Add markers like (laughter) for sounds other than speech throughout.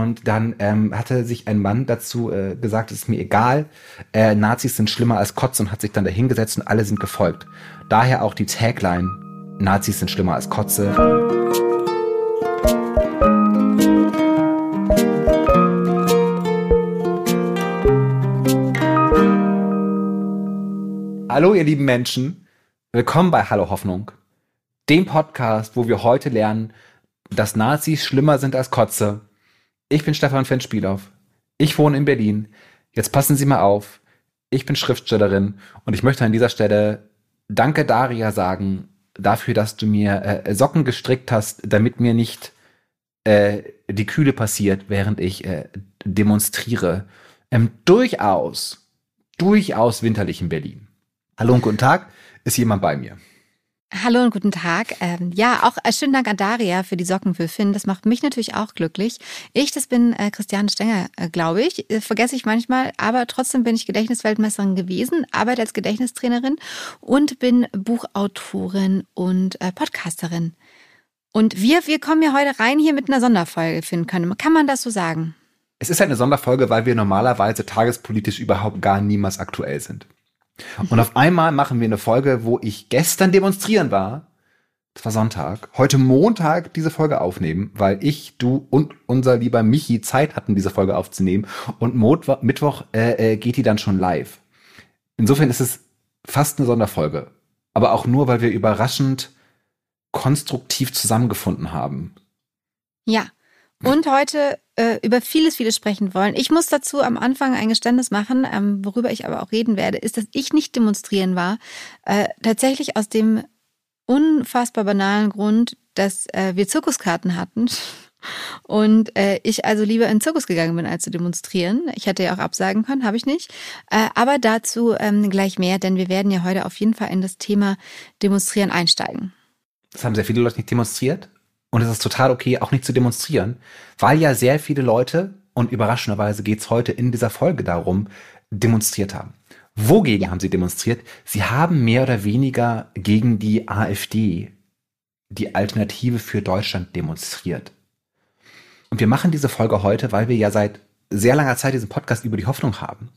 Und dann ähm, hatte sich ein Mann dazu äh, gesagt, es ist mir egal, äh, Nazis sind schlimmer als Kotze und hat sich dann dahingesetzt und alle sind gefolgt. Daher auch die Tagline, Nazis sind schlimmer als Kotze. Hallo ihr lieben Menschen, willkommen bei Hallo Hoffnung, dem Podcast, wo wir heute lernen, dass Nazis schlimmer sind als Kotze. Ich bin Stefan Fenspielhoff. Ich wohne in Berlin. Jetzt passen Sie mal auf. Ich bin Schriftstellerin und ich möchte an dieser Stelle Danke Daria sagen dafür, dass du mir äh, Socken gestrickt hast, damit mir nicht äh, die Kühle passiert, während ich äh, demonstriere. Ähm, durchaus, durchaus winterlich in Berlin. Hallo und guten Tag. Ist jemand bei mir? Hallo und guten Tag. Ähm, ja, auch äh, schönen Dank an Daria für die Socken für Finn. Das macht mich natürlich auch glücklich. Ich, das bin äh, Christiane Stenger, äh, glaube ich. Äh, vergesse ich manchmal, aber trotzdem bin ich Gedächtnisweltmeisterin gewesen, arbeite als Gedächtnistrainerin und bin Buchautorin und äh, Podcasterin. Und wir, wir kommen ja heute rein hier mit einer Sonderfolge, Finn können. Kann man das so sagen? Es ist eine Sonderfolge, weil wir normalerweise tagespolitisch überhaupt gar niemals aktuell sind. Und auf einmal machen wir eine Folge, wo ich gestern demonstrieren war. Das war Sonntag. Heute Montag diese Folge aufnehmen, weil ich, du und unser lieber Michi Zeit hatten, diese Folge aufzunehmen. Und Mittwoch äh, äh, geht die dann schon live. Insofern ist es fast eine Sonderfolge. Aber auch nur, weil wir überraschend konstruktiv zusammengefunden haben. Ja. Und heute äh, über vieles, vieles sprechen wollen. Ich muss dazu am Anfang ein Geständnis machen, ähm, worüber ich aber auch reden werde, ist, dass ich nicht demonstrieren war. Äh, tatsächlich aus dem unfassbar banalen Grund, dass äh, wir Zirkuskarten hatten. (laughs) Und äh, ich also lieber in den Zirkus gegangen bin, als zu demonstrieren. Ich hätte ja auch absagen können, habe ich nicht. Äh, aber dazu ähm, gleich mehr, denn wir werden ja heute auf jeden Fall in das Thema Demonstrieren einsteigen. Das haben sehr viele Leute nicht demonstriert. Und es ist total okay, auch nicht zu demonstrieren, weil ja sehr viele Leute, und überraschenderweise geht's heute in dieser Folge darum, demonstriert haben. Wogegen haben sie demonstriert? Sie haben mehr oder weniger gegen die AfD, die Alternative für Deutschland, demonstriert. Und wir machen diese Folge heute, weil wir ja seit sehr langer Zeit diesen Podcast über die Hoffnung haben.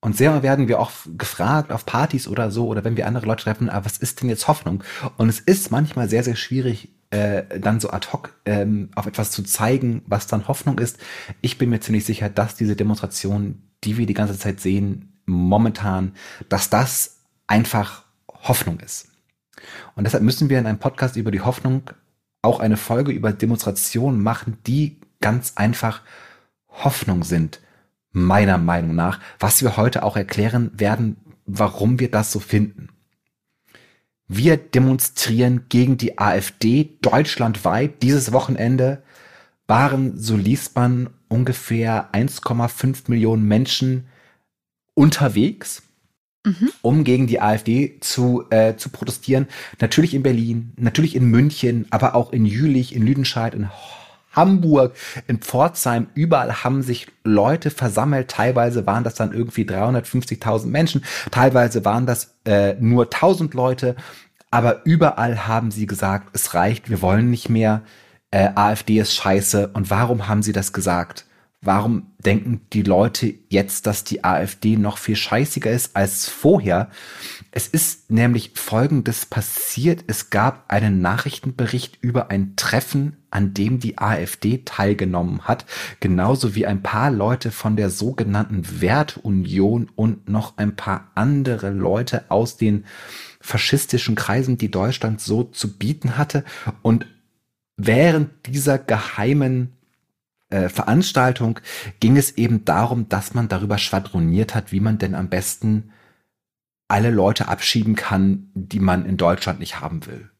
Und sehr werden wir auch gefragt auf Partys oder so oder wenn wir andere Leute treffen, aber was ist denn jetzt Hoffnung? Und es ist manchmal sehr, sehr schwierig, äh, dann so ad hoc ähm, auf etwas zu zeigen, was dann Hoffnung ist. Ich bin mir ziemlich sicher, dass diese Demonstration, die wir die ganze Zeit sehen, momentan, dass das einfach Hoffnung ist. Und deshalb müssen wir in einem Podcast über die Hoffnung auch eine Folge über Demonstrationen machen, die ganz einfach Hoffnung sind, meiner Meinung nach, was wir heute auch erklären werden, warum wir das so finden. Wir demonstrieren gegen die AfD deutschlandweit. Dieses Wochenende waren, so liest man, ungefähr 1,5 Millionen Menschen unterwegs, mhm. um gegen die AfD zu, äh, zu protestieren. Natürlich in Berlin, natürlich in München, aber auch in Jülich, in Lüdenscheid, in Hamburg, in Pforzheim, überall haben sich Leute versammelt. Teilweise waren das dann irgendwie 350.000 Menschen, teilweise waren das äh, nur 1000 Leute, aber überall haben sie gesagt, es reicht, wir wollen nicht mehr, äh, AfD ist scheiße. Und warum haben sie das gesagt? Warum denken die Leute jetzt, dass die AfD noch viel scheißiger ist als vorher? Es ist nämlich Folgendes passiert. Es gab einen Nachrichtenbericht über ein Treffen, an dem die AfD teilgenommen hat, genauso wie ein paar Leute von der sogenannten Wertunion und noch ein paar andere Leute aus den faschistischen Kreisen, die Deutschland so zu bieten hatte. Und während dieser geheimen äh, Veranstaltung ging es eben darum, dass man darüber schwadroniert hat, wie man denn am besten alle Leute abschieben kann, die man in Deutschland nicht haben will.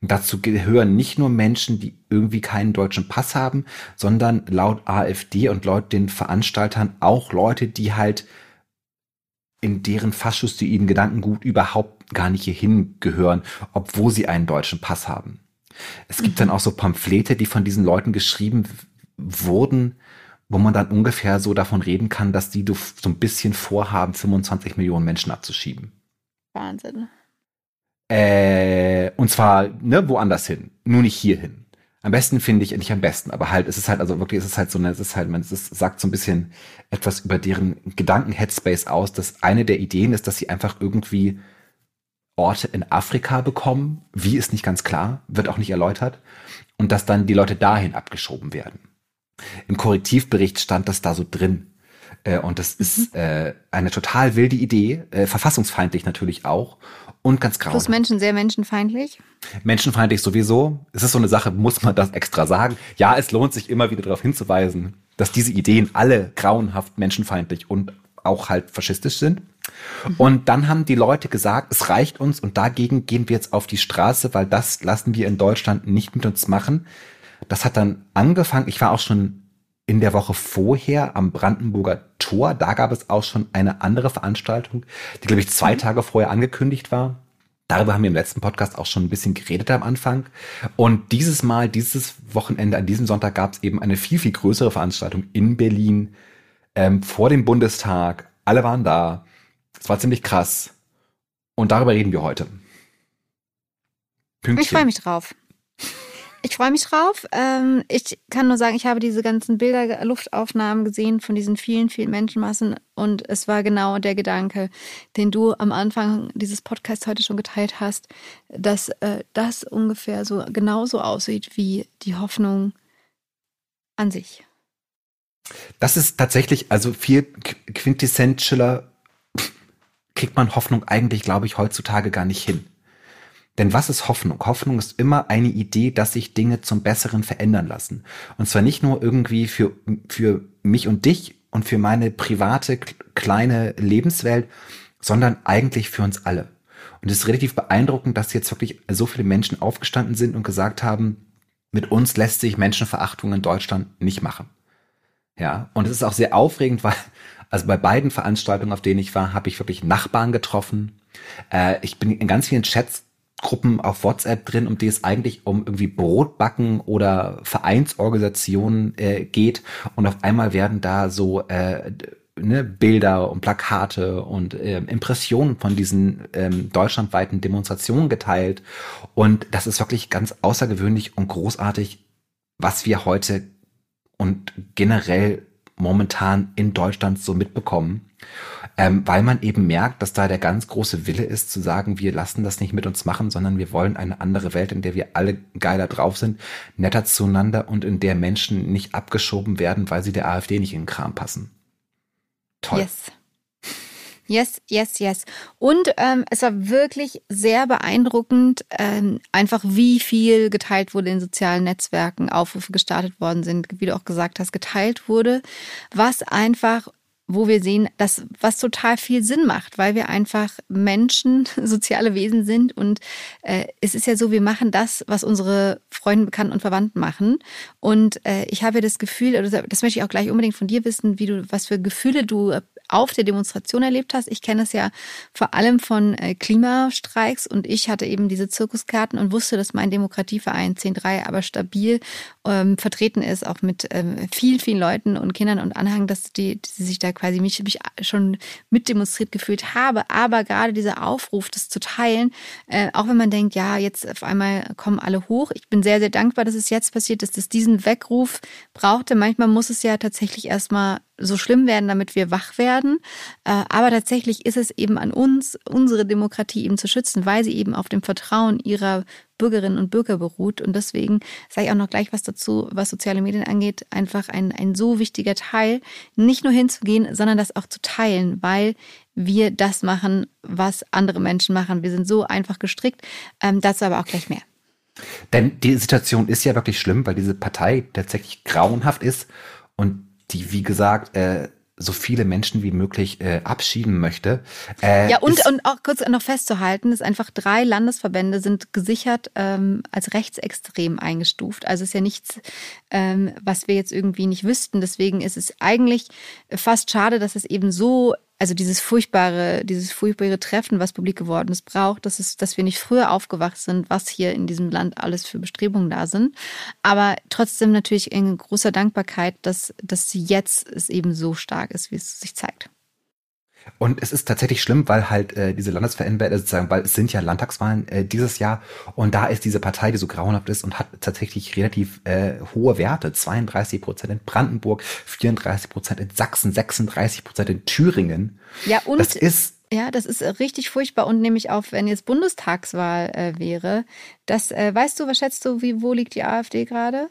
Und dazu gehören nicht nur Menschen, die irgendwie keinen deutschen Pass haben, sondern laut AfD und laut den Veranstaltern auch Leute, die halt in deren faschistoiden Gedankengut überhaupt gar nicht hierhin gehören, obwohl sie einen deutschen Pass haben. Es gibt mhm. dann auch so Pamphlete, die von diesen Leuten geschrieben wurden, wo man dann ungefähr so davon reden kann, dass die so ein bisschen vorhaben, 25 Millionen Menschen abzuschieben. Wahnsinn. Äh, und zwar ne, woanders hin, nur nicht hierhin. Am besten finde ich, nicht am besten, aber halt, es ist halt, also wirklich, es ist halt so eine, es ist halt, man, es ist, sagt so ein bisschen etwas über deren Gedanken-Headspace aus, dass eine der Ideen ist, dass sie einfach irgendwie Orte in Afrika bekommen. Wie ist nicht ganz klar, wird auch nicht erläutert. Und dass dann die Leute dahin abgeschoben werden. Im Korrektivbericht stand das da so drin. Äh, und das ist mhm. äh, eine total wilde Idee, äh, verfassungsfeindlich natürlich auch und ganz grau. Plus Menschen sehr menschenfeindlich. Menschenfeindlich sowieso. Es ist so eine Sache, muss man das extra sagen. Ja, es lohnt sich immer wieder darauf hinzuweisen, dass diese Ideen alle grauenhaft menschenfeindlich und auch halt faschistisch sind. Mhm. Und dann haben die Leute gesagt, es reicht uns und dagegen gehen wir jetzt auf die Straße, weil das lassen wir in Deutschland nicht mit uns machen. Das hat dann angefangen, ich war auch schon in der Woche vorher am Brandenburger Tor. Da gab es auch schon eine andere Veranstaltung, die, glaube ich, zwei mhm. Tage vorher angekündigt war. Darüber haben wir im letzten Podcast auch schon ein bisschen geredet am Anfang. Und dieses Mal, dieses Wochenende, an diesem Sonntag gab es eben eine viel, viel größere Veranstaltung in Berlin ähm, vor dem Bundestag. Alle waren da. Es war ziemlich krass. Und darüber reden wir heute. Pünktchen. Ich freue mich drauf. Ich freue mich drauf. Ähm, ich kann nur sagen, ich habe diese ganzen Bilder, Luftaufnahmen gesehen von diesen vielen, vielen Menschenmassen und es war genau der Gedanke, den du am Anfang dieses Podcasts heute schon geteilt hast, dass äh, das ungefähr so genauso aussieht wie die Hoffnung an sich. Das ist tatsächlich, also viel quintessentieller kriegt man Hoffnung eigentlich, glaube ich, heutzutage gar nicht hin. Denn was ist Hoffnung? Hoffnung ist immer eine Idee, dass sich Dinge zum Besseren verändern lassen. Und zwar nicht nur irgendwie für, für mich und dich und für meine private kleine Lebenswelt, sondern eigentlich für uns alle. Und es ist relativ beeindruckend, dass jetzt wirklich so viele Menschen aufgestanden sind und gesagt haben, mit uns lässt sich Menschenverachtung in Deutschland nicht machen. Ja, und es ist auch sehr aufregend, weil, also bei beiden Veranstaltungen, auf denen ich war, habe ich wirklich Nachbarn getroffen. Äh, ich bin in ganz vielen Chats Gruppen auf WhatsApp drin, um die es eigentlich um irgendwie Brotbacken oder Vereinsorganisationen äh, geht. Und auf einmal werden da so äh, ne, Bilder und Plakate und äh, Impressionen von diesen ähm, deutschlandweiten Demonstrationen geteilt. Und das ist wirklich ganz außergewöhnlich und großartig, was wir heute und generell momentan in Deutschland so mitbekommen ähm, weil man eben merkt, dass da der ganz große Wille ist, zu sagen, wir lassen das nicht mit uns machen, sondern wir wollen eine andere Welt, in der wir alle geiler drauf sind, netter zueinander und in der Menschen nicht abgeschoben werden, weil sie der AfD nicht in den Kram passen. Toll. Yes. Yes, yes, yes. Und ähm, es war wirklich sehr beeindruckend, ähm, einfach wie viel geteilt wurde in sozialen Netzwerken, Aufrufe gestartet worden sind, wie du auch gesagt hast, geteilt wurde, was einfach wo wir sehen, dass was total viel Sinn macht, weil wir einfach Menschen, (laughs) soziale Wesen sind und äh, es ist ja so, wir machen das, was unsere Freunde, Bekannten und Verwandten machen. Und äh, ich habe das Gefühl, das möchte ich auch gleich unbedingt von dir wissen, wie du, was für Gefühle du auf der Demonstration erlebt hast. Ich kenne es ja vor allem von äh, Klimastreiks und ich hatte eben diese Zirkuskarten und wusste, dass mein Demokratieverein 10.3 aber stabil ähm, vertreten ist, auch mit ähm, vielen, vielen Leuten und Kindern und Anhang, dass die, die sich da quasi mich, mich schon mitdemonstriert gefühlt habe. Aber gerade dieser Aufruf, das zu teilen, äh, auch wenn man denkt, ja, jetzt auf einmal kommen alle hoch. Ich bin sehr, sehr dankbar, dass es jetzt passiert ist, dass diesen Weckruf brauchte. Manchmal muss es ja tatsächlich erstmal so schlimm werden, damit wir wach werden. Äh, aber tatsächlich ist es eben an uns, unsere Demokratie eben zu schützen, weil sie eben auf dem Vertrauen ihrer Bürgerinnen und Bürger beruht. Und deswegen sage ich auch noch gleich was dazu, was soziale Medien angeht, einfach ein, ein so wichtiger Teil, nicht nur hinzugehen, sondern das auch zu teilen, weil wir das machen, was andere Menschen machen. Wir sind so einfach gestrickt. Ähm, dazu aber auch gleich mehr. Denn die Situation ist ja wirklich schlimm, weil diese Partei tatsächlich grauenhaft ist und die, wie gesagt, äh, so viele Menschen wie möglich äh, abschieben möchte. Äh, ja, und, und auch kurz noch festzuhalten, dass einfach drei Landesverbände sind gesichert ähm, als rechtsextrem eingestuft. Also ist ja nichts, ähm, was wir jetzt irgendwie nicht wüssten. Deswegen ist es eigentlich fast schade, dass es eben so also dieses furchtbare, dieses furchtbare Treffen, was publik geworden ist, braucht, dass es, dass wir nicht früher aufgewacht sind, was hier in diesem Land alles für Bestrebungen da sind. Aber trotzdem natürlich in großer Dankbarkeit, dass, dass jetzt es eben so stark ist, wie es sich zeigt. Und es ist tatsächlich schlimm, weil halt äh, diese Landesveränderungen, äh, sozusagen, weil es sind ja Landtagswahlen äh, dieses Jahr und da ist diese Partei, die so grauenhaft ist und hat tatsächlich relativ äh, hohe Werte. 32 Prozent in Brandenburg, 34 Prozent in Sachsen, 36 Prozent in Thüringen. Ja, und das ist ja, das ist richtig furchtbar und nämlich auch, wenn jetzt Bundestagswahl äh, wäre. Das äh, weißt du, was schätzt du, wie wo liegt die AfD gerade?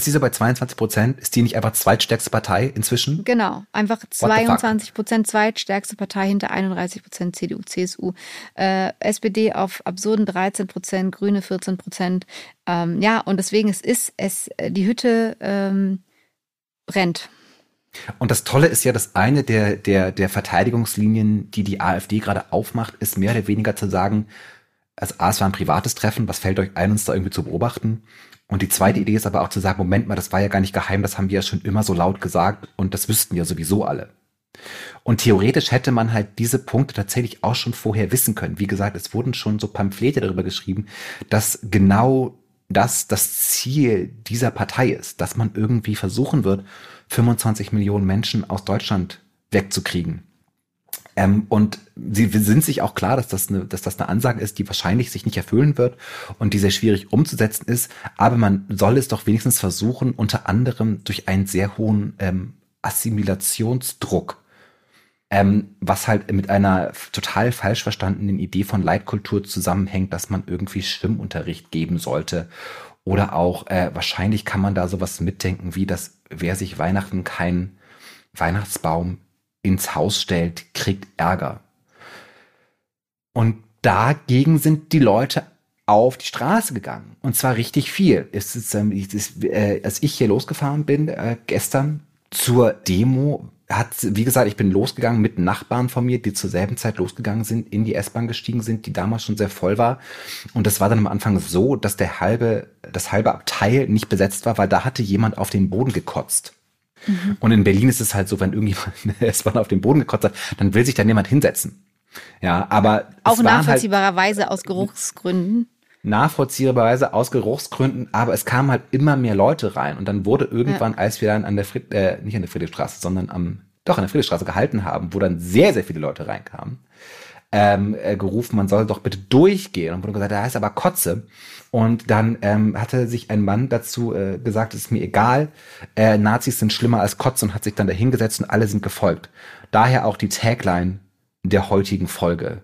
Ist die so bei 22 Prozent? Ist die nicht einfach zweitstärkste Partei inzwischen? Genau, einfach 22 Prozent zweitstärkste Partei hinter 31 Prozent CDU, CSU. Äh, SPD auf absurden 13 Prozent, Grüne 14 Prozent. Ähm, ja, und deswegen es ist es, die Hütte ähm, brennt. Und das Tolle ist ja, dass eine der, der, der Verteidigungslinien, die die AfD gerade aufmacht, ist mehr oder weniger zu sagen, also A, es war ein privates Treffen, was fällt euch ein, uns da irgendwie zu beobachten? Und die zweite. Idee ist aber auch zu sagen, Moment mal, das war ja gar nicht geheim, das haben wir ja schon immer so laut gesagt und das wüssten ja sowieso alle. Und theoretisch hätte man halt diese Punkte tatsächlich auch schon vorher wissen können. Wie gesagt, es wurden schon so Pamphlete darüber geschrieben, dass genau das das Ziel dieser Partei ist, dass man irgendwie versuchen wird, 25 Millionen Menschen aus Deutschland wegzukriegen. Ähm, und sie sind sich auch klar, dass das, eine, dass das eine Ansage ist, die wahrscheinlich sich nicht erfüllen wird und die sehr schwierig umzusetzen ist. Aber man soll es doch wenigstens versuchen, unter anderem durch einen sehr hohen ähm, Assimilationsdruck, ähm, was halt mit einer total falsch verstandenen Idee von Leitkultur zusammenhängt, dass man irgendwie Schwimmunterricht geben sollte. Oder auch, äh, wahrscheinlich kann man da sowas mitdenken, wie dass wer sich Weihnachten kein Weihnachtsbaum ins Haus stellt, kriegt Ärger. Und dagegen sind die Leute auf die Straße gegangen. Und zwar richtig viel. Es ist, ähm, es ist, äh, als ich hier losgefahren bin, äh, gestern zur Demo, hat, wie gesagt, ich bin losgegangen mit Nachbarn von mir, die zur selben Zeit losgegangen sind, in die S-Bahn gestiegen sind, die damals schon sehr voll war. Und das war dann am Anfang so, dass der halbe, das halbe Abteil nicht besetzt war, weil da hatte jemand auf den Boden gekotzt. Mhm. Und in Berlin ist es halt so, wenn irgendjemand (laughs) eine S-Bahn auf den Boden gekotzt hat, dann will sich dann jemand hinsetzen. Ja, aber auch halt nachvollziehbarerweise halt aus Geruchsgründen nachvollziehbarweise aus Geruchsgründen, aber es kamen halt immer mehr Leute rein und dann wurde irgendwann, ja. als wir dann an der Fried, äh, nicht an der Friedrichstraße, sondern am, doch an der Friedrichstraße gehalten haben, wo dann sehr, sehr viele Leute reinkamen, ähm, äh, gerufen, man soll doch bitte durchgehen und wurde gesagt, da ist aber Kotze. Und dann ähm, hatte sich ein Mann dazu äh, gesagt, es ist mir egal, äh, Nazis sind schlimmer als Kotze und hat sich dann dahingesetzt und alle sind gefolgt. Daher auch die Tagline der heutigen Folge.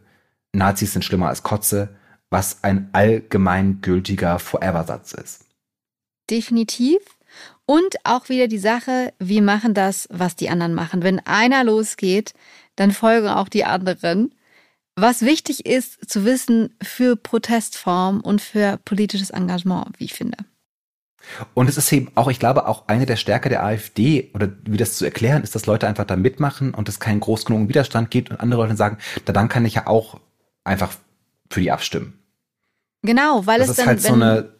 Nazis sind schlimmer als Kotze, was ein allgemeingültiger Forever-Satz ist. Definitiv. Und auch wieder die Sache, wir machen das, was die anderen machen. Wenn einer losgeht, dann folgen auch die anderen. Was wichtig ist zu wissen für Protestform und für politisches Engagement, wie ich finde. Und es ist eben auch, ich glaube, auch eine der Stärke der AfD, oder wie das zu erklären, ist, dass Leute einfach da mitmachen und es keinen groß genug Widerstand gibt und andere Leute sagen, da dann kann ich ja auch einfach für die abstimmen. Genau, weil das es ist dann, halt so eine,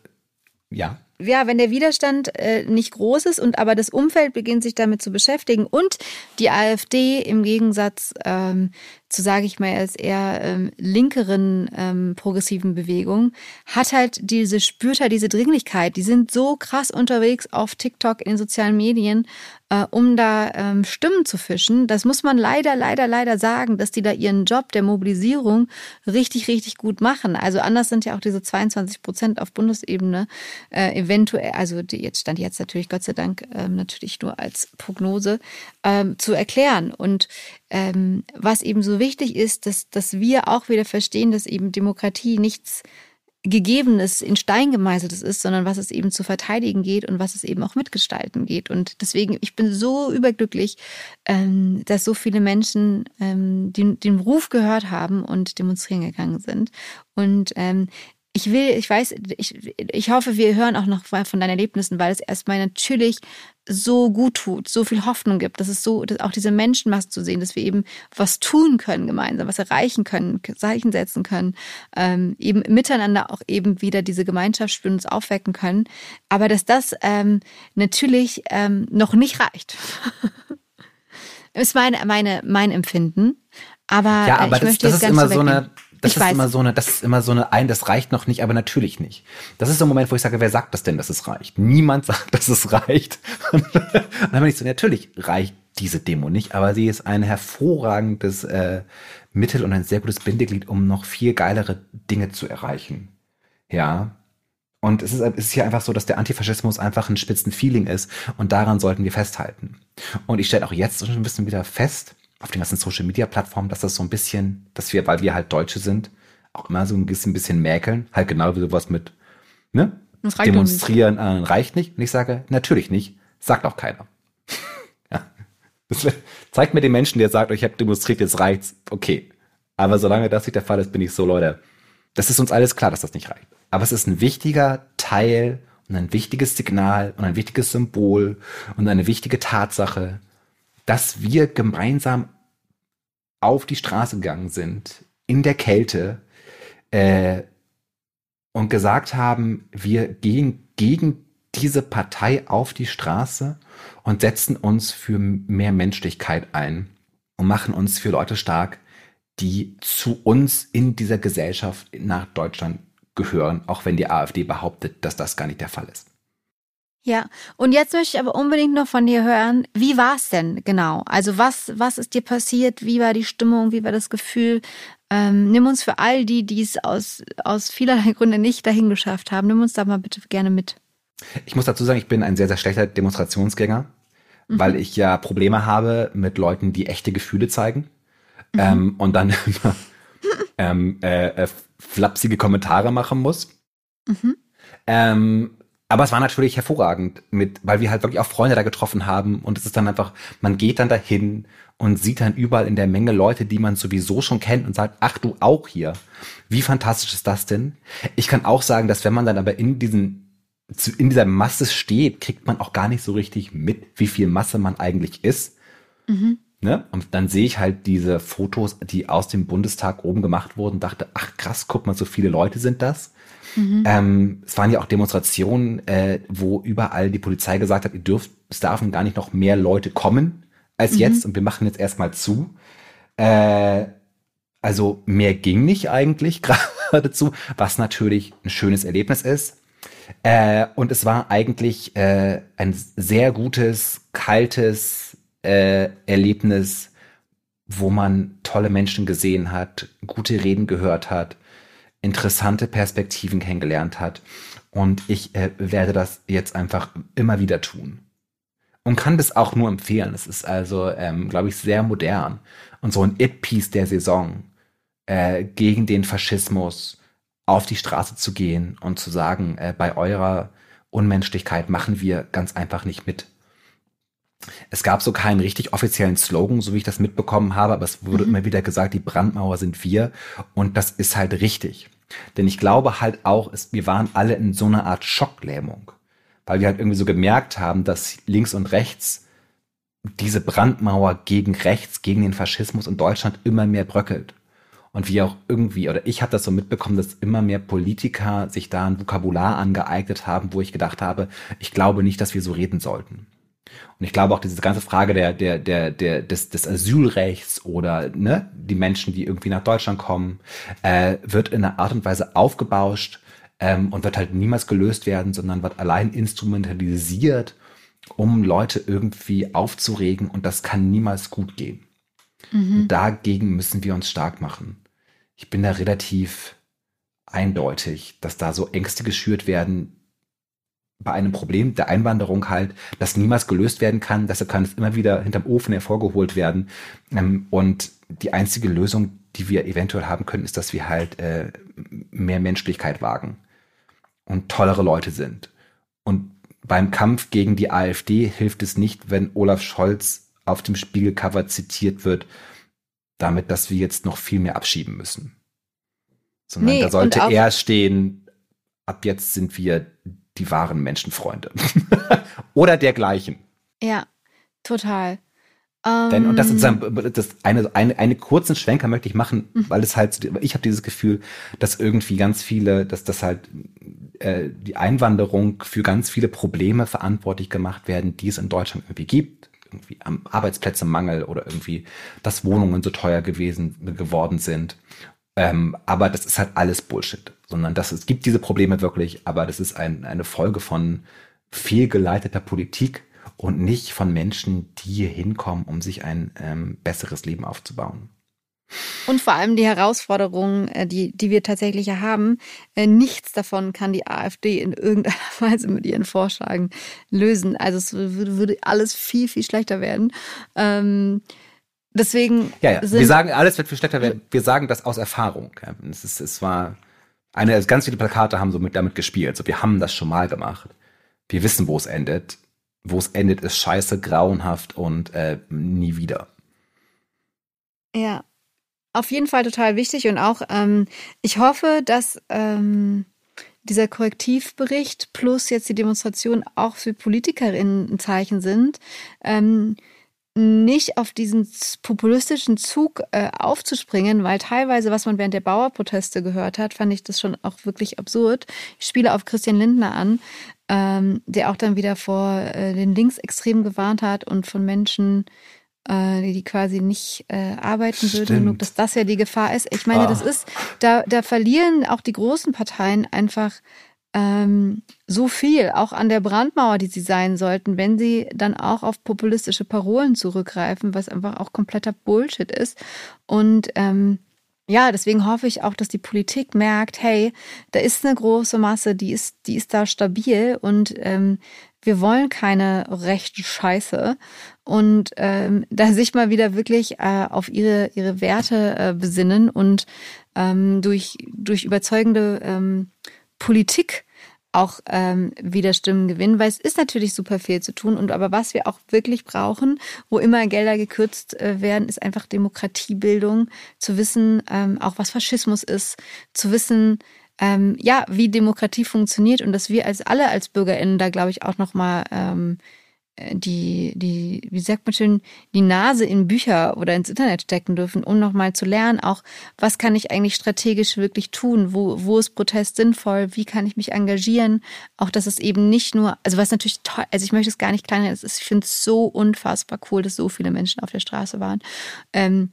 ja. Ja, wenn der Widerstand äh, nicht groß ist und aber das Umfeld beginnt sich damit zu beschäftigen und die AfD im Gegensatz ähm, zu, sage ich mal, als eher ähm, linkeren ähm, progressiven Bewegung, hat halt diese, spürt halt diese Dringlichkeit. Die sind so krass unterwegs auf TikTok, in den sozialen Medien, äh, um da ähm, Stimmen zu fischen. Das muss man leider, leider, leider sagen, dass die da ihren Job der Mobilisierung richtig, richtig gut machen. Also anders sind ja auch diese 22 Prozent auf Bundesebene äh, eventuell, also die jetzt stand jetzt natürlich Gott sei Dank ähm, natürlich nur als Prognose ähm, zu erklären. Und ähm, was eben so wichtig ist, dass, dass wir auch wieder verstehen, dass eben Demokratie nichts Gegebenes in Stein gemeißeltes ist, sondern was es eben zu verteidigen geht und was es eben auch mitgestalten geht. Und deswegen, ich bin so überglücklich, ähm, dass so viele Menschen ähm, den, den Ruf gehört haben und demonstrieren gegangen sind. Und ähm, ich will, ich weiß, ich, ich hoffe, wir hören auch noch von deinen Erlebnissen, weil es erstmal natürlich so gut tut, so viel Hoffnung gibt, dass es so, dass auch diese Menschenmasse zu sehen, dass wir eben was tun können gemeinsam, was erreichen können, Zeichen setzen können, ähm, eben miteinander auch eben wieder diese Gemeinschaft spüren, uns aufwecken können. Aber dass das ähm, natürlich ähm, noch nicht reicht. (laughs) ist meine, meine, mein Empfinden. Aber, ja, aber ich das, möchte das ist ganz immer so eine das Ich ist weiß. immer so eine, das ist immer so eine, ein, das reicht noch nicht, aber natürlich nicht. Das ist so ein Moment, wo ich sage, wer sagt das denn, dass es reicht? Niemand (laughs) sagt, dass es reicht. (laughs) Und dann bin ich so, natürlich reicht diese Demo nicht, aber sie ist ein hervorragendes äh, Mittel und ein sehr gutes Bindeglied, um noch viel geilere Dinge zu erreichen. Ja. Und es ist, es ist hier einfach so, dass der Antifaschismus einfach ein spitzen Feeling ist und daran sollten wir festhalten. Und ich stelle auch jetzt schon ein bisschen wieder fest, auf den ganzen Social Media Plattformen, dass das so ein bisschen, dass wir, weil wir halt Deutsche sind, auch immer so ein bisschen, ein bisschen mäkeln. Halt genau wie sowas mit, ne? Das Demonstrieren äh, reicht nicht. Und ich sage, natürlich nicht. Sagt auch keiner. (laughs) ja. Das zeigt mir den Menschen, der sagt, ich habe demonstriert, jetzt reicht's. Okay. Aber solange das nicht der Fall ist, bin ich so, Leute, das ist uns alles klar, dass das nicht reicht. Aber es ist ein wichtiger Teil und ein wichtiges Signal und ein wichtiges Symbol und eine wichtige Tatsache, dass wir gemeinsam auf die Straße gegangen sind, in der Kälte, äh, und gesagt haben, wir gehen gegen diese Partei auf die Straße und setzen uns für mehr Menschlichkeit ein und machen uns für Leute stark, die zu uns in dieser Gesellschaft nach Deutschland gehören, auch wenn die AfD behauptet, dass das gar nicht der Fall ist. Ja, und jetzt möchte ich aber unbedingt noch von dir hören, wie war es denn genau? Also was, was ist dir passiert? Wie war die Stimmung? Wie war das Gefühl? Ähm, nimm uns für all die, die es aus, aus vielerlei Gründen nicht dahin geschafft haben, nimm uns da mal bitte gerne mit. Ich muss dazu sagen, ich bin ein sehr, sehr schlechter Demonstrationsgänger, mhm. weil ich ja Probleme habe mit Leuten, die echte Gefühle zeigen mhm. ähm, und dann (laughs) immer ähm, äh, äh, flapsige Kommentare machen muss. Mhm. Ähm, aber es war natürlich hervorragend, mit, weil wir halt wirklich auch Freunde da getroffen haben und es ist dann einfach, man geht dann dahin und sieht dann überall in der Menge Leute, die man sowieso schon kennt und sagt, ach du auch hier. Wie fantastisch ist das denn? Ich kann auch sagen, dass wenn man dann aber in diesen in dieser Masse steht, kriegt man auch gar nicht so richtig mit, wie viel Masse man eigentlich ist. Mhm. Ne? Und dann sehe ich halt diese Fotos, die aus dem Bundestag oben gemacht wurden, dachte, ach krass, guck mal, so viele Leute sind das. Mhm. Ähm, es waren ja auch Demonstrationen, äh, wo überall die Polizei gesagt hat, ihr dürft, es dürfen gar nicht noch mehr Leute kommen als mhm. jetzt und wir machen jetzt erstmal zu. Äh, also mehr ging nicht eigentlich (laughs) geradezu, was natürlich ein schönes Erlebnis ist. Äh, und es war eigentlich äh, ein sehr gutes, kaltes äh, Erlebnis, wo man tolle Menschen gesehen hat, gute Reden gehört hat, interessante Perspektiven kennengelernt hat. Und ich äh, werde das jetzt einfach immer wieder tun. Und kann das auch nur empfehlen. Es ist also, ähm, glaube ich, sehr modern. Und so ein It-Piece der Saison äh, gegen den Faschismus auf die Straße zu gehen und zu sagen, äh, bei eurer Unmenschlichkeit machen wir ganz einfach nicht mit. Es gab so keinen richtig offiziellen Slogan, so wie ich das mitbekommen habe, aber es wurde mhm. immer wieder gesagt, die Brandmauer sind wir und das ist halt richtig. Denn ich glaube halt auch, es, wir waren alle in so einer Art Schocklähmung, weil wir halt irgendwie so gemerkt haben, dass links und rechts diese Brandmauer gegen rechts, gegen den Faschismus in Deutschland immer mehr bröckelt. Und wie auch irgendwie, oder ich habe das so mitbekommen, dass immer mehr Politiker sich da ein Vokabular angeeignet haben, wo ich gedacht habe, ich glaube nicht, dass wir so reden sollten. Und ich glaube auch diese ganze Frage der, der, der, der, des, des Asylrechts oder ne, die Menschen, die irgendwie nach Deutschland kommen, äh, wird in einer Art und Weise aufgebauscht ähm, und wird halt niemals gelöst werden, sondern wird allein instrumentalisiert, um Leute irgendwie aufzuregen und das kann niemals gut gehen. Mhm. Dagegen müssen wir uns stark machen. Ich bin da relativ eindeutig, dass da so Ängste geschürt werden, bei einem Problem der Einwanderung halt, das niemals gelöst werden kann. Deshalb kann es immer wieder hinterm Ofen hervorgeholt werden. Ähm, und die einzige Lösung, die wir eventuell haben können, ist, dass wir halt äh, mehr Menschlichkeit wagen und tollere Leute sind. Und beim Kampf gegen die AfD hilft es nicht, wenn Olaf Scholz auf dem Spiegelcover zitiert wird, damit, dass wir jetzt noch viel mehr abschieben müssen. Sondern nee, da sollte er stehen, ab jetzt sind wir die wahren Menschenfreunde. (laughs) Oder dergleichen. Ja, total. Denn, und das ist ähm. das eine, eine, eine kurzen Schwenker möchte ich machen, mhm. weil es halt, ich habe dieses Gefühl, dass irgendwie ganz viele, dass das halt äh, die Einwanderung für ganz viele Probleme verantwortlich gemacht werden, die es in Deutschland irgendwie gibt. Irgendwie am Arbeitsplätzemangel oder irgendwie, dass Wohnungen so teuer gewesen geworden sind. Ähm, aber das ist halt alles Bullshit. Sondern das, es gibt diese Probleme wirklich, aber das ist ein, eine Folge von fehlgeleiteter Politik und nicht von Menschen, die hier hinkommen, um sich ein ähm, besseres Leben aufzubauen. Und vor allem die Herausforderungen, äh, die, die wir tatsächlich haben, äh, nichts davon kann die AfD in irgendeiner (laughs) Weise mit ihren Vorschlägen lösen. Also es würde alles viel, viel schlechter werden. Ähm, deswegen. Ja, ja. wir sagen, alles wird viel schlechter werden. Wir sagen das aus Erfahrung. Es, ist, es war eine, ganz viele Plakate haben so mit, damit gespielt. So, wir haben das schon mal gemacht. Wir wissen, wo es endet. Wo es endet, ist scheiße, grauenhaft und äh, nie wieder. Ja, auf jeden Fall total wichtig und auch ähm, ich hoffe, dass ähm, dieser Korrektivbericht plus jetzt die Demonstration auch für PolitikerInnen ein Zeichen sind, ähm, nicht auf diesen populistischen Zug äh, aufzuspringen, weil teilweise, was man während der Bauerproteste gehört hat, fand ich das schon auch wirklich absurd. Ich spiele auf Christian Lindner an, ähm, der auch dann wieder vor äh, den Linksextremen gewarnt hat und von Menschen äh, die, die quasi nicht äh, arbeiten Stimmt. würden genug, dass das ja die Gefahr ist. Ich meine, ah. das ist, da, da verlieren auch die großen Parteien einfach ähm, so viel, auch an der Brandmauer, die sie sein sollten, wenn sie dann auch auf populistische Parolen zurückgreifen, was einfach auch kompletter Bullshit ist. Und ähm, ja, deswegen hoffe ich auch, dass die Politik merkt, hey, da ist eine große Masse, die ist, die ist da stabil und ähm, wir wollen keine rechte Scheiße und ähm, da sich mal wieder wirklich äh, auf ihre ihre Werte äh, besinnen und ähm, durch durch überzeugende ähm, Politik auch ähm, wieder Stimmen gewinnen, weil es ist natürlich super viel zu tun. Und aber was wir auch wirklich brauchen, wo immer Gelder gekürzt äh, werden, ist einfach Demokratiebildung, zu wissen, ähm, auch was Faschismus ist, zu wissen, ähm, ja, wie Demokratie funktioniert und dass wir als alle als BürgerInnen da, glaube ich, auch nochmal ähm, äh, die, die, wie sagt man schön, die Nase in Bücher oder ins Internet stecken dürfen, um nochmal zu lernen, auch was kann ich eigentlich strategisch wirklich tun, wo, wo ist Protest sinnvoll, wie kann ich mich engagieren, auch dass es eben nicht nur, also was natürlich toll, also ich möchte es gar nicht kleiner, ich finde es so unfassbar cool, dass so viele Menschen auf der Straße waren. Ähm,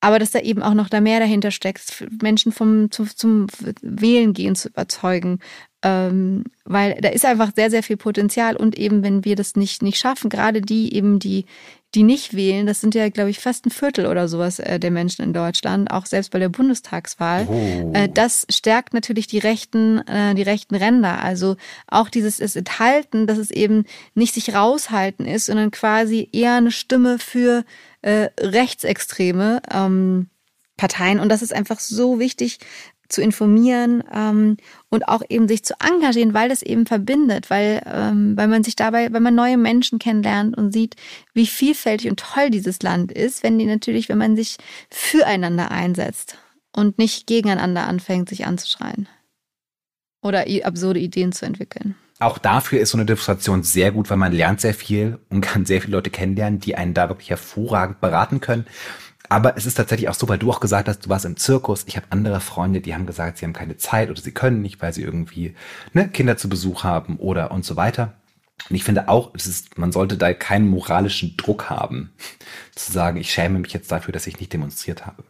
aber dass da eben auch noch da mehr dahinter steckt, Menschen vom, zum, zum Wählen gehen zu überzeugen. Ähm, weil da ist einfach sehr, sehr viel Potenzial und eben, wenn wir das nicht, nicht schaffen, gerade die eben, die, die nicht wählen, das sind ja, glaube ich, fast ein Viertel oder sowas äh, der Menschen in Deutschland, auch selbst bei der Bundestagswahl. Oh. Äh, das stärkt natürlich die rechten, äh, die rechten Ränder. Also auch dieses es enthalten, dass es eben nicht sich raushalten ist, sondern quasi eher eine Stimme für äh, rechtsextreme ähm, Parteien. Und das ist einfach so wichtig zu informieren ähm, und auch eben sich zu engagieren, weil das eben verbindet, weil, ähm, weil man sich dabei, wenn man neue Menschen kennenlernt und sieht, wie vielfältig und toll dieses Land ist, wenn die natürlich, wenn man sich füreinander einsetzt und nicht gegeneinander anfängt, sich anzuschreien oder absurde Ideen zu entwickeln auch dafür ist so eine Demonstration sehr gut, weil man lernt sehr viel und kann sehr viele Leute kennenlernen, die einen da wirklich hervorragend beraten können. Aber es ist tatsächlich auch so, weil du auch gesagt hast, du warst im Zirkus. Ich habe andere Freunde, die haben gesagt, sie haben keine Zeit oder sie können nicht, weil sie irgendwie ne, Kinder zu Besuch haben oder und so weiter. Und ich finde auch, es ist, man sollte da keinen moralischen Druck haben, (laughs) zu sagen, ich schäme mich jetzt dafür, dass ich nicht demonstriert habe.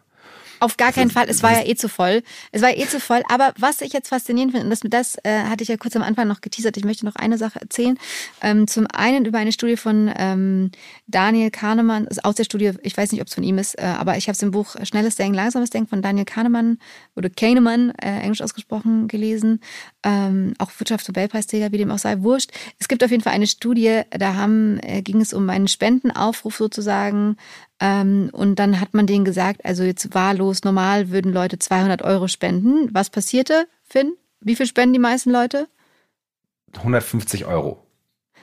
Auf gar keinen Fall. Es war ja eh zu voll. Es war eh zu voll. Aber was ich jetzt faszinierend finde, und das, das äh, hatte ich ja kurz am Anfang noch geteasert, ich möchte noch eine Sache erzählen. Ähm, zum einen über eine Studie von ähm, Daniel Kahnemann, aus der Studie, ich weiß nicht, ob es von ihm ist, äh, aber ich habe es im Buch Schnelles Denken, Langsames Denken von Daniel Kahnemann oder Kahnemann, äh, englisch ausgesprochen, gelesen. Ähm, auch Wirtschaftsnobelpreisträger, wie dem auch sei, wurscht. Es gibt auf jeden Fall eine Studie, da haben, äh, ging es um einen Spendenaufruf sozusagen und dann hat man denen gesagt, also jetzt wahllos, normal würden Leute 200 Euro spenden. Was passierte, Finn? Wie viel spenden die meisten Leute? 150 Euro.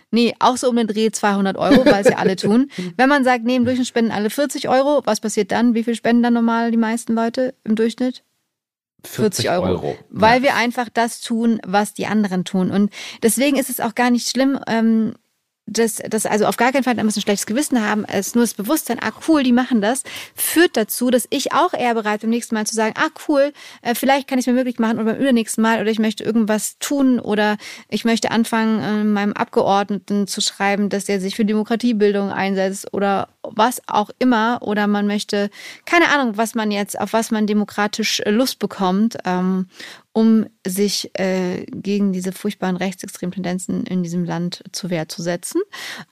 Nee, auch so um den Dreh 200 Euro, weil sie alle tun. (laughs) Wenn man sagt, nee, im Durchschnitt spenden alle 40 Euro, was passiert dann? Wie viel spenden dann normal die meisten Leute im Durchschnitt? 40 Euro. Euro. Weil ja. wir einfach das tun, was die anderen tun. Und deswegen ist es auch gar nicht schlimm, ähm, das, das also auf gar keinen Fall ein schlechtes Gewissen haben, es nur das Bewusstsein, ah cool, die machen das, führt dazu, dass ich auch eher bereit bin, beim nächsten Mal zu sagen, ah cool, äh, vielleicht kann ich es mir möglich machen oder beim übernächsten Mal oder ich möchte irgendwas tun oder ich möchte anfangen, äh, meinem Abgeordneten zu schreiben, dass der sich für Demokratiebildung einsetzt oder was auch immer. Oder man möchte, keine Ahnung, was man jetzt, auf was man demokratisch Lust bekommt. Ähm, um sich äh, gegen diese furchtbaren rechtsextremen Tendenzen in diesem Land zur Wehr zu setzen.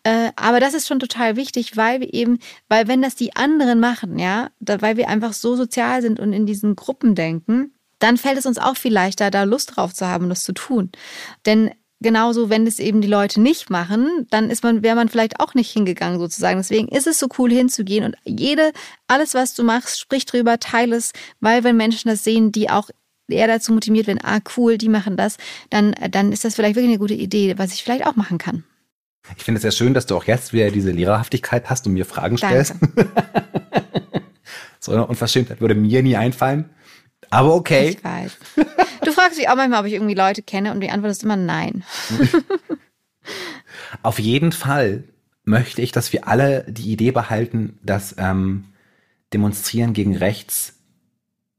Äh, aber das ist schon total wichtig, weil wir eben, weil wenn das die anderen machen, ja, da, weil wir einfach so sozial sind und in diesen Gruppen denken, dann fällt es uns auch viel leichter, da Lust drauf zu haben, das zu tun. Denn genauso, wenn es eben die Leute nicht machen, dann ist man, wäre man vielleicht auch nicht hingegangen sozusagen. Deswegen ist es so cool hinzugehen und jede, alles was du machst, sprich drüber, teile es, weil wenn Menschen das sehen, die auch eher dazu motiviert werden, ah cool, die machen das, dann, dann ist das vielleicht wirklich eine gute Idee, was ich vielleicht auch machen kann. Ich finde es sehr schön, dass du auch jetzt wieder diese Lehrerhaftigkeit hast und mir Fragen stellst. (laughs) so eine Unverschämtheit würde mir nie einfallen. Aber okay. Ich weiß. Du fragst dich auch manchmal, ob ich irgendwie Leute kenne und die Antwort ist immer nein. (laughs) Auf jeden Fall möchte ich, dass wir alle die Idee behalten, dass ähm, Demonstrieren gegen rechts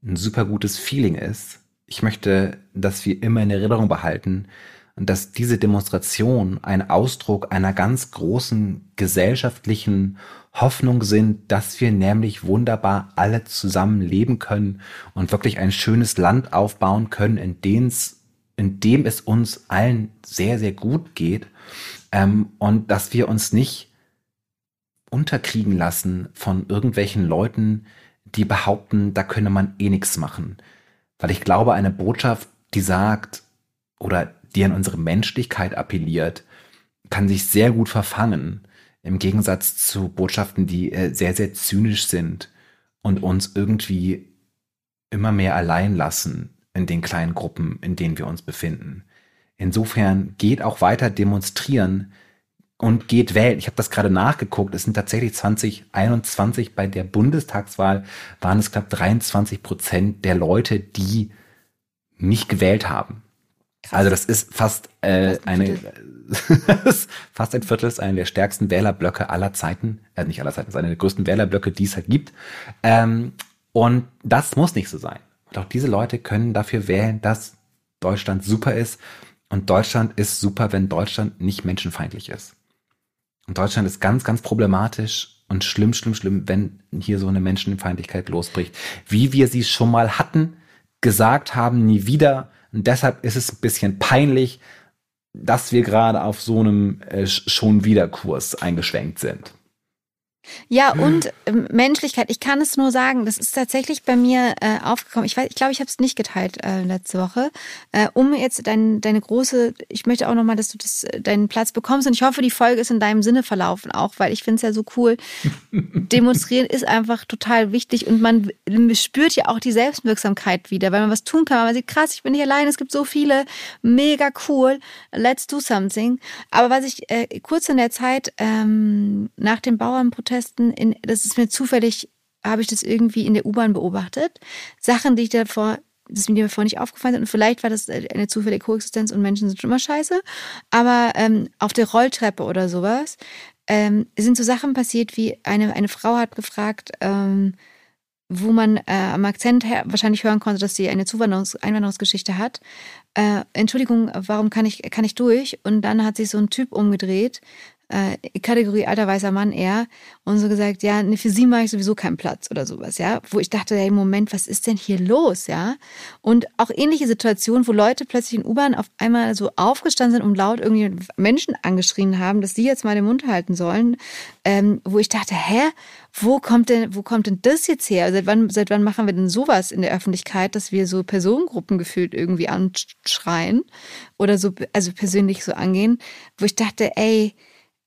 ein super gutes Feeling ist. Ich möchte, dass wir immer in Erinnerung behalten, dass diese Demonstration ein Ausdruck einer ganz großen gesellschaftlichen Hoffnung sind, dass wir nämlich wunderbar alle zusammen leben können und wirklich ein schönes Land aufbauen können, in dem es, in dem es uns allen sehr, sehr gut geht ähm, und dass wir uns nicht unterkriegen lassen von irgendwelchen Leuten, die behaupten, da könne man eh nichts machen. Weil ich glaube, eine Botschaft, die sagt oder die an unsere Menschlichkeit appelliert, kann sich sehr gut verfangen. Im Gegensatz zu Botschaften, die äh, sehr, sehr zynisch sind und uns irgendwie immer mehr allein lassen in den kleinen Gruppen, in denen wir uns befinden. Insofern geht auch weiter demonstrieren, und geht wählen. Ich habe das gerade nachgeguckt. Es sind tatsächlich 2021 bei der Bundestagswahl waren es knapp 23 Prozent der Leute, die nicht gewählt haben. Also das ist fast äh, eine (laughs) fast ein Viertel ist einer der stärksten Wählerblöcke aller Zeiten, äh, nicht aller Zeiten, ist einer der größten Wählerblöcke, die es halt gibt. Ähm, und das muss nicht so sein. Und auch diese Leute können dafür wählen, dass Deutschland super ist. Und Deutschland ist super, wenn Deutschland nicht menschenfeindlich ist. Und Deutschland ist ganz, ganz problematisch und schlimm, schlimm, schlimm, wenn hier so eine Menschenfeindlichkeit losbricht. Wie wir sie schon mal hatten, gesagt haben, nie wieder. Und deshalb ist es ein bisschen peinlich, dass wir gerade auf so einem äh, schon wieder Kurs eingeschwenkt sind. Ja, und ähm, Menschlichkeit. Ich kann es nur sagen, das ist tatsächlich bei mir äh, aufgekommen. Ich weiß, ich glaube, ich habe es nicht geteilt äh, letzte Woche. Äh, um jetzt dein, deine große, ich möchte auch nochmal, dass du das, äh, deinen Platz bekommst. Und ich hoffe, die Folge ist in deinem Sinne verlaufen auch, weil ich finde es ja so cool. (laughs) Demonstrieren ist einfach total wichtig und man spürt ja auch die Selbstwirksamkeit wieder, weil man was tun kann. Man sieht, krass, ich bin nicht allein, es gibt so viele, mega cool, let's do something. Aber was ich äh, kurz in der Zeit ähm, nach dem Bauernprotest Protesten, in, das ist mir zufällig, habe ich das irgendwie in der U-Bahn beobachtet. Sachen, die ich davor das mir davor nicht aufgefallen sind. Und vielleicht war das eine zufällige Koexistenz und Menschen sind schon immer scheiße. Aber ähm, auf der Rolltreppe oder sowas ähm, sind so Sachen passiert, wie eine, eine Frau hat gefragt, ähm, wo man äh, am Akzent her wahrscheinlich hören konnte, dass sie eine Zuwanderungs Einwanderungsgeschichte hat. Äh, Entschuldigung, warum kann ich, kann ich durch? Und dann hat sich so ein Typ umgedreht, äh, Kategorie alter weißer Mann eher und so gesagt, ja, ne, für sie mache ich sowieso keinen Platz oder sowas, ja, wo ich dachte, hey, Moment, was ist denn hier los, ja? Und auch ähnliche Situationen, wo Leute plötzlich in U-Bahn auf einmal so aufgestanden sind und laut irgendwie Menschen angeschrien haben, dass sie jetzt mal den Mund halten sollen, ähm, wo ich dachte, hä, wo kommt denn, wo kommt denn das jetzt her? Seit wann, seit wann machen wir denn sowas in der Öffentlichkeit, dass wir so Personengruppen gefühlt irgendwie anschreien oder so, also persönlich so angehen, wo ich dachte, ey,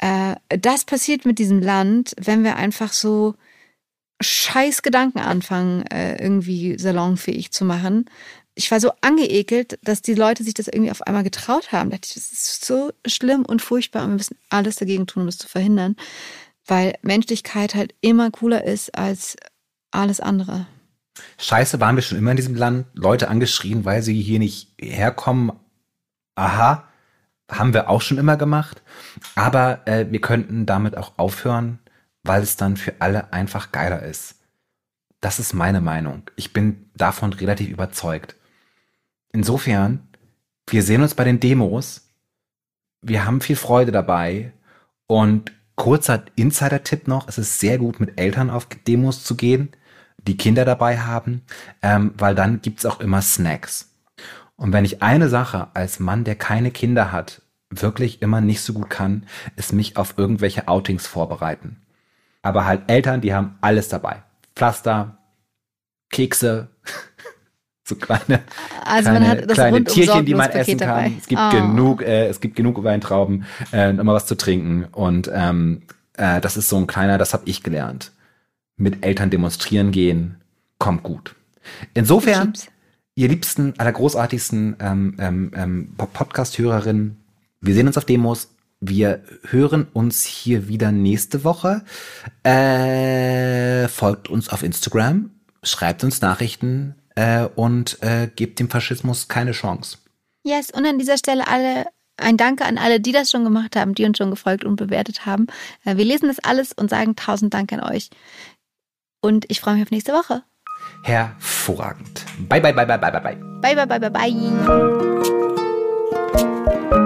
äh, das passiert mit diesem Land, wenn wir einfach so scheiß Gedanken anfangen, äh, irgendwie salonfähig zu machen. Ich war so angeekelt, dass die Leute sich das irgendwie auf einmal getraut haben. Da dachte ich, das ist so schlimm und furchtbar und wir müssen alles dagegen tun, um das zu verhindern, weil Menschlichkeit halt immer cooler ist als alles andere. Scheiße, waren wir schon immer in diesem Land? Leute angeschrien, weil sie hier nicht herkommen. Aha, haben wir auch schon immer gemacht. Aber äh, wir könnten damit auch aufhören, weil es dann für alle einfach geiler ist. Das ist meine Meinung. Ich bin davon relativ überzeugt. Insofern, wir sehen uns bei den Demos. Wir haben viel Freude dabei. Und kurzer Insider-Tipp noch, es ist sehr gut, mit Eltern auf Demos zu gehen, die Kinder dabei haben, ähm, weil dann gibt's auch immer Snacks. Und wenn ich eine Sache als Mann, der keine Kinder hat, wirklich immer nicht so gut kann, ist mich auf irgendwelche Outings vorbereiten. Aber halt Eltern, die haben alles dabei. Pflaster, Kekse, (laughs) so kleine, Also kleine, kleine Tierchen, die man essen kann. dabei. Es gibt Oh. genug, äh, es gibt genug Weintrauben, äh, immer was zu trinken. Und ähm, äh, das ist so ein kleiner, das habe ich gelernt. Mit Eltern demonstrieren gehen, kommt gut. Insofern, Chips. Ihr liebsten, allergroßartigsten ähm, ähm, ähm, Podcast-Hörerinnen, wir sehen uns auf Demos. Wir hören uns hier wieder nächste Woche. Äh, folgt uns auf Instagram, schreibt uns Nachrichten äh, und äh, gebt dem Faschismus keine Chance. Yes, und an dieser Stelle alle ein Danke an alle, die das schon gemacht haben, die uns schon gefolgt und bewertet haben. Äh, Wir lesen das alles und sagen tausend Dank an euch. Und ich freue mich auf nächste Woche. Hervorragend. Bye, bye, bye, bye, bye, bye, bye. Bye, bye, bye, bye, bye.